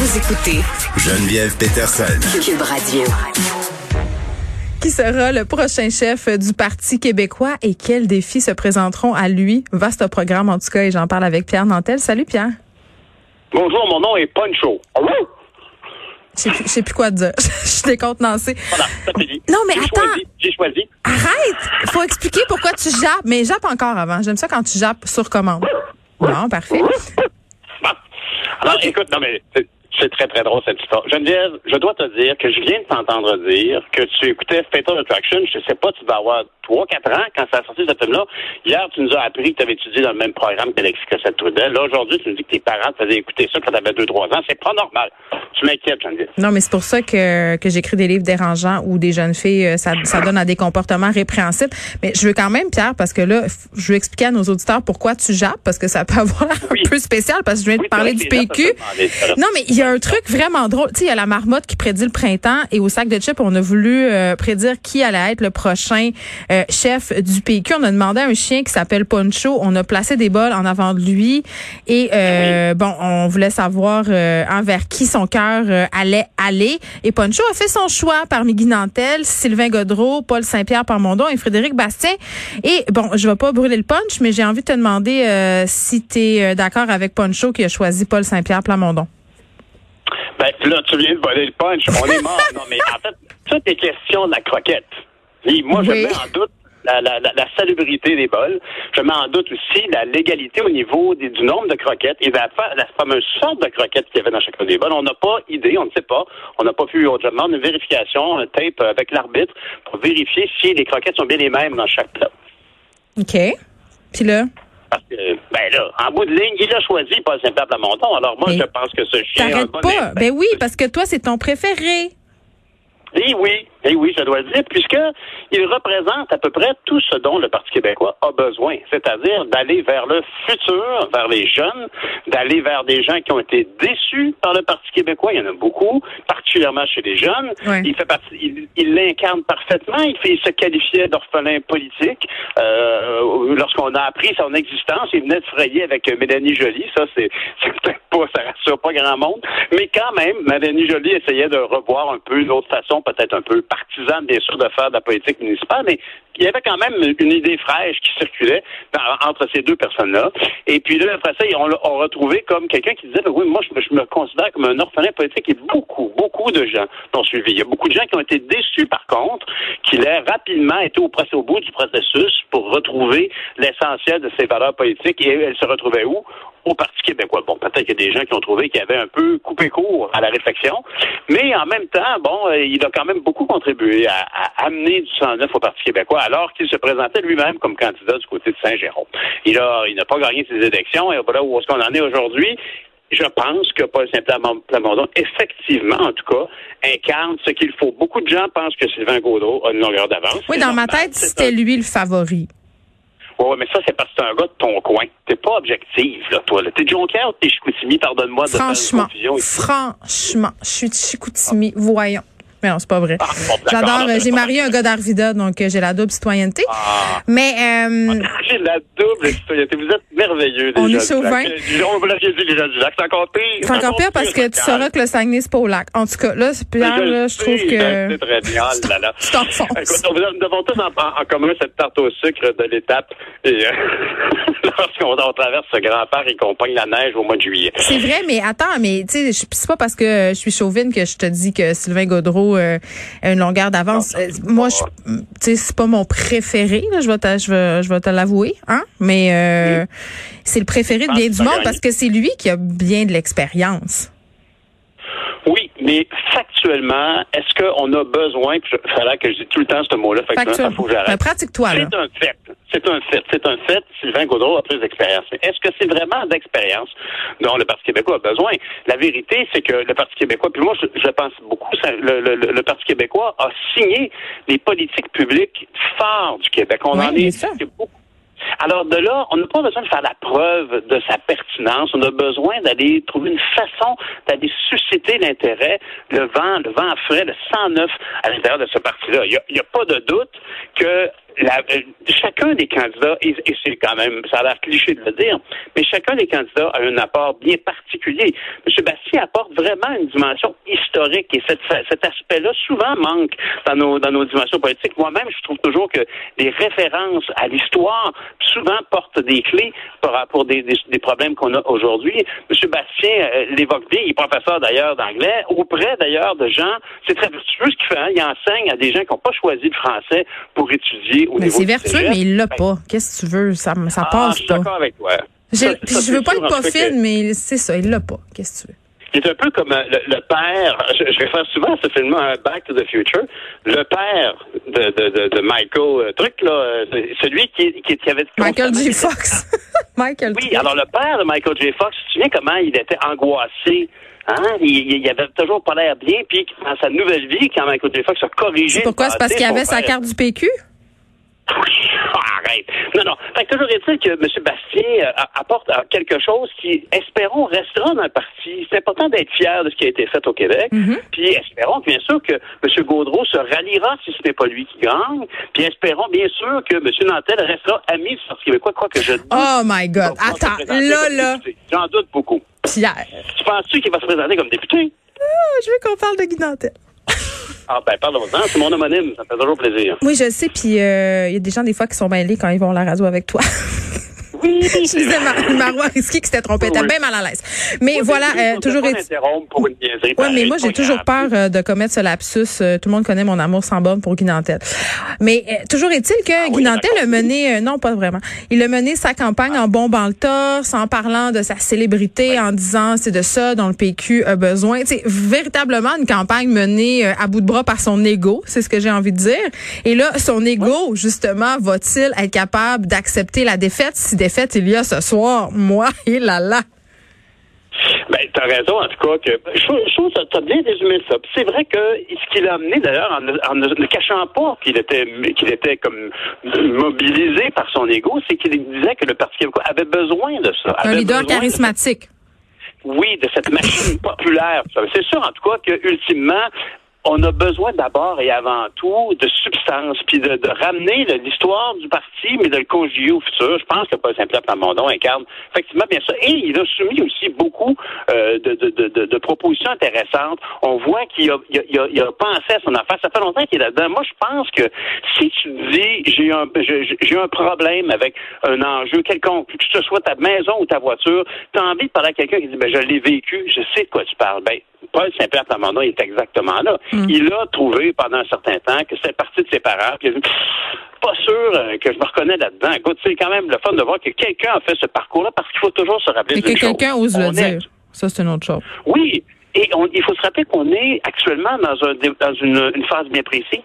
Vous écoutez Geneviève Peterson. Cube Radio. Qui sera le prochain chef du Parti québécois et quels défis se présenteront à lui? Vaste programme en tout cas et j'en parle avec Pierre Nantel. Salut Pierre. Bonjour, mon nom est Poncho. Je sais plus, je sais plus quoi dire. Je suis décontenancée. Voilà, ça dit. Non, mais attends. J'ai choisi. Arrête! Faut expliquer pourquoi tu jappes. Mais jappe encore avant. J'aime ça quand tu jappes sur commande. Bon, parfait. Bon. Alors, écoute, non, mais c'est- très, très drôle cette histoire. Geneviève, je dois te dire que je viens de t'entendre dire que tu écoutais Fatal Attraction. Je sais pas, tu vas avoir 3-4 ans quand ça a sorti ce film-là. Hier, tu nous as appris que tu avais étudié dans le même programme qu'Alexis Cossette-Trudel. Là, aujourd'hui, tu nous dis que tes parents te faisaient écouter ça quand tu avais 2-3 ans. C'est pas normal. Tu m'inquiètes, Geneviève. Non, mais c'est pour ça que, que j'écris des livres dérangeants où des jeunes filles, euh, ça, ça donne à des comportements répréhensibles. Mais je veux quand même, Pierre, parce que là, je veux expliquer à nos auditeurs pourquoi tu jappes, parce que ça peut avoir Oui. un peu spécial, parce que je viens de Oui, parler c'est du que PQ. Non, mais il y a un truc vraiment drôle. Tu sais, il y a la marmotte qui prédit le printemps et au sac de chips, on a voulu euh, prédire qui allait être le prochain euh, chef du PQ. On a demandé à un chien qui s'appelle Poncho. On a placé des bols en avant de lui et euh, bon, on voulait savoir euh, envers qui son cœur allait aller. Et Poncho a fait son choix parmi Guy Nantel, Sylvain Godreau, Paul Saint-Pierre Parmondon et Frédéric Bastien. Et bon, je vais pas brûler le punch, mais j'ai envie de te demander euh, si tu es d'accord avec Poncho qui a choisi Paul Saint-Pierre Plamondon. Ben, là, tu viens de voler le punch. On est mort. non, mais en fait, tout est question de la croquette. Et moi, je mets en doute la, la, la, salubrité des bols. Je mets en doute aussi la légalité au niveau des- du nombre de croquettes et la, la fameuse sorte de croquettes qu'il y avait dans chacun des bols. On n'a pas idée, on ne sait pas. On n'a pas pu, on demande une vérification, un tape avec l'arbitre pour vérifier si les croquettes sont bien les mêmes dans chaque plat. OK. Puis là, Parce que, ben là, en bout de ligne, il a choisi Paul Saint-Pierre Plamondon. Alors moi, Mais je pense que ce chien... t'arrêtes bon pas. Ben oui, parce que toi, c'est ton préféré. Eh oui, eh oui, je dois le dire, puisque il représente à peu près tout ce dont le Parti québécois a besoin, c'est-à-dire d'aller vers le futur, vers les jeunes, d'aller vers des gens qui ont été déçus par le Parti québécois. Il y en a beaucoup, particulièrement chez les jeunes. Il fait partie, il il l'incarne parfaitement. Il, fait, il se qualifiait d'orphelin politique. Euh, Lorsqu'on a appris son existence, il venait de frayer avec Mélanie Joly. Ça, c'est c'est peut-être pas, ça rassure pas grand monde. Mais quand même, Mélanie Joly essayait de revoir un peu une autre façon, peut-être un peu partisane, bien sûr, de faire de la politique municipale, mais il y avait quand même une idée fraîche qui circulait entre ces deux personnes-là. Et puis là, après ça, on l'a retrouvé comme quelqu'un qui disait, oui, moi, je, me- considère comme un orphelin politique et beaucoup, beaucoup de gens l'ont suivi. Il y a beaucoup de gens qui ont été déçus, par contre, qu'il ait rapidement été au, au bout du processus pour retrouver l'essentiel de ses valeurs politiques. Et elles se retrouvaient où? Au Parti québécois. Bon, peut-être qu'il y a des gens qui ont trouvé qu'il avait un peu coupé court à la réflexion, mais en même temps, bon, euh, il a quand même beaucoup contribué à amener du 109 au Parti québécois, alors qu'il se présentait lui-même comme candidat du côté de Saint-Jérôme. Il a, il n'a pas gagné ses élections, et voilà où est-ce qu'on en est aujourd'hui. Je pense que Paul Saint-Plamondon, effectivement, en tout cas, incarne ce qu'il faut. Beaucoup de gens pensent que Sylvain Gaudreau a une longueur d'avance. Oui, C'est dans ma tête, C'est c'était un- lui le favori. Ouais, mais ça, c'est parce que t'es un gars de ton coin. T'es pas objectif, là, toi. T'es Jonquière ou t'es Chicoutimi, pardonne-moi de faire une Franchement, confusion ici. franchement, je suis de Chicoutimi, voyons. Mais non, c'est pas vrai. Ah, bon, J'adore, euh, c'est j'ai marié un gars d'Arvida, donc euh, j'ai la double citoyenneté. Ah. Mais euh, J'ai la double citoyenneté. Vous êtes merveilleux, On est chauvin. On vous l'aviez dit, les gens du lac. C'est encore pire. c'est encore pire parce que tu sauras que le Saguenay, c'est pas au lac. En tout cas, là, c'est Pierre, là, je trouve C'est que très bien. Là là. tu t'enfonces. Nous avons tous en, commun cette tarte au sucre de l'étape. Et lorsqu'on on traverse ce grand parc et qu'on pogne la neige au mois de juillet. C'est vrai, mais attends, mais tu sais, je- c'est pas parce que je suis chauvine que je te dis que Sylvain Gaudreau euh, une longueur d'avance. Euh, moi, je, tu sais, c'est pas mon préféré. Là, je vais te, je vais, je vais te l'avouer, hein. Mais euh, c'est le préféré de bien du monde parce que c'est lui qui a bien de l'expérience. Oui, mais actuellement, est-ce qu'on a besoin, puis il fallait que je dise tout le temps ce mot-là, que ça, faut que j'arrête. pratique-toi, là. C'est un fait. C'est un fait. C'est un fait. Sylvain Gaudreau a plus d'expérience. Mais est-ce que c'est vraiment d'expérience? Dont le Parti québécois a besoin? La vérité, c'est que le Parti québécois, puis moi, je, pense beaucoup, le, le, le, Parti québécois a signé les politiques publiques forts du Québec. On en est, beaucoup alors de là, on n'a pas besoin de faire la preuve de sa pertinence. On a besoin d'aller trouver une façon d'aller susciter l'intérêt, le vent, le vent frais, le sang neuf à l'intérieur de ce parti-là. Il n'y a, pas de doute que la, euh, chacun des candidats, et, c'est quand même, ça a l'air cliché de le dire, mais chacun des candidats a un apport bien particulier. M. Bastien apporte vraiment une dimension historique et cet aspect-là souvent manque dans nos, dans nos dimensions politiques. Moi-même, je trouve toujours que les références à l'histoire souvent portent des clés pour, pour des, des, problèmes qu'on a aujourd'hui. M. Bastien euh, l'évoque bien, il est professeur d'ailleurs d'anglais, auprès d'ailleurs de gens, c'est très vertueux ce qu'il fait, hein, il enseigne à des gens qui n'ont pas choisi le français pour étudier mais c'est vertueux, mais il l'a ben, pas. Qu'est-ce que tu veux? Ça, ça ah, passe je suis d'accord avec toi. Je, je veux pas être pas fine, mais c'est ça, il l'a pas. Qu'est-ce que tu veux? Il est un peu comme euh, le, père, je, je réfère souvent à ce film un Back to the Future, le père de, de, de, de Michael euh, Truc, là, euh, celui qui, qui, qui avait... Michael J. Fox. Michael Oui, alors le père de Michael J. Fox, tu te souviens comment il était angoissé Hein? Il, il, avait toujours pas l'air bien, puis dans sa nouvelle vie, quand Michael J. Fox a corrigé. Pourquoi? C'est parce qu'il avait sa carte du PQ? Arrête. Non, non. Fait que toujours est-il que M. Bastien euh, apporte euh, quelque chose qui, espérons, restera dans le parti. C'est important d'être fier de ce qui a été fait au Québec. Mm-hmm. Puis espérons, bien sûr, que M. Gaudreau se ralliera si ce n'est pas lui qui gagne. Puis espérons, bien sûr, que M. Nantel restera ami du Parti québécois, quoi que je dise. Oh my God. Attends, là, là. J'en doute beaucoup. Pierre. Tu penses-tu qu'il va se présenter comme député? Ah, je veux qu'on parle de Guy Nantel. Ah ben parle-en, c'est mon homonyme, ça fait toujours plaisir. Oui, je sais, puis il euh, y a des gens des fois qui sont mêlés quand ils vont à la radio avec toi. Oui, je disais Marois Risky qui s'était trompé. T'es bien mal à l'aise. Mais voilà, euh, toujours. Pour une ouais, mais moi j'ai toujours peur euh, de commettre ce lapsus. Euh, tout le monde connaît mon amour sans borne pour Guinantel. Mais toujours est-il que ah, Guinantel a mené, non pas vraiment, il a mené sa campagne en bombant le torse, en parlant de sa célébrité, en disant c'est de ça dont le PQ a besoin. C'est véritablement une campagne menée à bout de bras par son ego, c'est ce que j'ai envie de dire. Et là, son ego, justement, va-t-il être capable d'accepter la défaite si défaite il y a ce soir. Moi, et là là. Ben, t'as raison, en tout cas, que je trouve que t'as bien résumé ça. C'est vrai que ce qu'il a amené, d'ailleurs, en, ne cachant pas qu'il était qu'il était comme mobilisé par son ego, c'est qu'il disait que le Parti québécois avait besoin de ça. Un leader charismatique. oui, de cette machine populaire. C'est sûr, en tout cas, que ultimement, on a besoin d'abord et avant tout de substance, puis de, ramener l'histoire du parti, mais de le conjuguer au futur. Je pense que Paul Saint-Pierre Plamondon incarne effectivement bien ça. Et il a soumis aussi beaucoup euh, de, de, de, propositions intéressantes. On voit qu'il a, il a, il a, pensé à son affaire. Ça fait longtemps qu'il est là-dedans. Moi, je pense que si tu dis j'ai un j'ai un problème avec un enjeu quelconque, que ce soit ta maison ou ta voiture, tu as envie de parler à quelqu'un qui dit ben je l'ai vécu, je sais de quoi tu parles. Ben Paul Saint-Pierre Plamondon est exactement là. Mm. Il a trouvé pendant un certain temps que c'est parti de ses parents. Puis il a dit, pas sûr euh, que je me reconnais là-dedans. Écoute, c'est quand même le fun de voir que quelqu'un a fait ce parcours-là parce qu'il faut toujours se rappeler Et que quelqu'un ose le dire. Ça, c'est une autre chose. Oui. Et il faut se rappeler qu'on est actuellement dans, un, dans une, une, phase bien précise.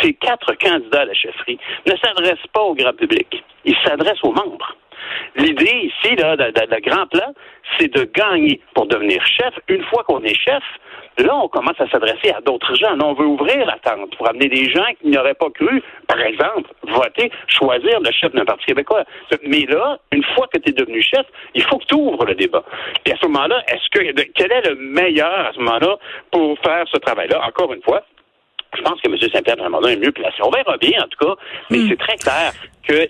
Ces quatre candidats à la chefferie ne s'adressent pas au grand public. Ils s'adressent aux membres. L'idée ici, là, le grand plan, c'est de gagner pour devenir chef. Une fois qu'on est chef, là, on commence à s'adresser à d'autres gens. Là, on veut ouvrir la tente pour amener des gens qui n'auraient pas cru, par exemple, voter, choisir le chef d'un parti québécois. Mais là, une fois que tu es devenu chef, il faut que tu ouvres le débat. Et à ce moment-là, est-ce que quel est le meilleur à ce moment-là pour faire ce travail-là? Encore une fois, je pense que M. Saint-Pierre Plamondon est mieux placé. On verra bien, en tout cas, mais hmm. c'est très clair que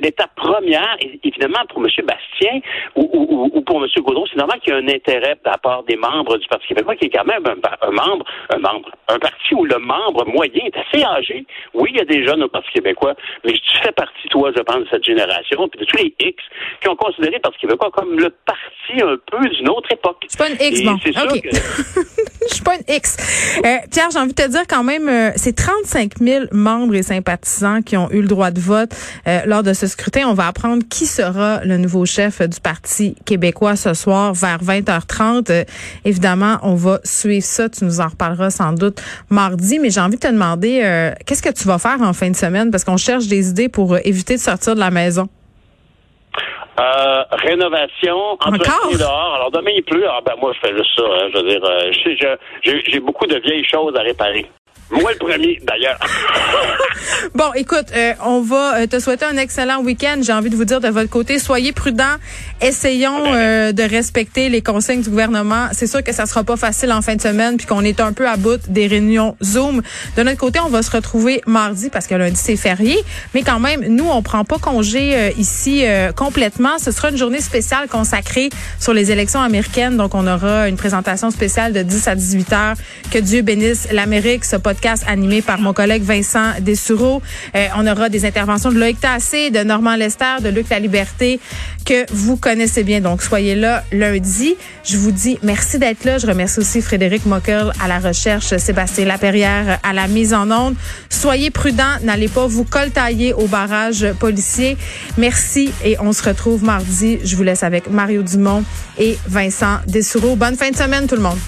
l'étape première, évidemment, pour M. Bastien ou, pour M. Gaudreau, c'est normal qu'il y ait un intérêt de la part des membres du Parti québécois, qui est quand même un, membre, un membre, un parti où le membre moyen est assez âgé. Oui, il y a des jeunes au Parti québécois, mais tu fais partie, toi, je pense, de cette génération, puis de tous les X qui ont considéré le Parti québécois comme le parti un peu d'une autre époque. C'est pas une X, bon. Je suis pas une X. Euh, Pierre, j'ai envie de te dire quand même, euh, c'est 35 000 membres et sympathisants qui ont eu le droit de vote euh, lors de ce scrutin. On va apprendre qui sera le nouveau chef du Parti québécois ce soir vers 20h30. évidemment, on va suivre ça. Tu nous en reparleras sans doute mardi. Mais j'ai envie de te demander, qu'est-ce que tu vas faire en fin de semaine? Parce qu'on cherche des idées pour éviter de sortir de la maison. Euh, rénovation, entretien dehors. Alors demain il pleut, ah ben moi je fais juste ça. Hein, je veux dire, euh, j'ai beaucoup de vieilles choses à réparer. Moi le premier, d'ailleurs. bon, écoute, euh, on va euh, te souhaiter un excellent week-end. J'ai envie de vous dire de votre côté, soyez prudents. Essayons euh, de respecter les consignes du gouvernement. C'est sûr que ça sera pas facile en fin de semaine, puis qu'on est un peu à bout des réunions Zoom. De notre côté, on va se retrouver mardi parce que lundi c'est férié, mais quand même, nous on prend pas congé ici complètement. Ce sera une journée spéciale consacrée sur les élections américaines. Donc on aura une présentation spéciale de 10 à 18 heures. Que Dieu bénisse l'Amérique. Podcast animé par mon collègue Vincent Dessureau. Euh, on aura des interventions de Loïc Tassé, de Normand Lester, de Luc La Liberté, que vous connaissez bien. Donc, soyez là lundi. Je vous dis merci d'être là. Je remercie aussi Frédéric Mockel à la recherche, Sébastien Laperrière à la mise en onde. Soyez prudents. N'allez pas vous coltailler au barrage policier. Merci et on se retrouve mardi. Je vous laisse avec Mario Dumont et Vincent Dessureau. Bonne fin de semaine tout le monde.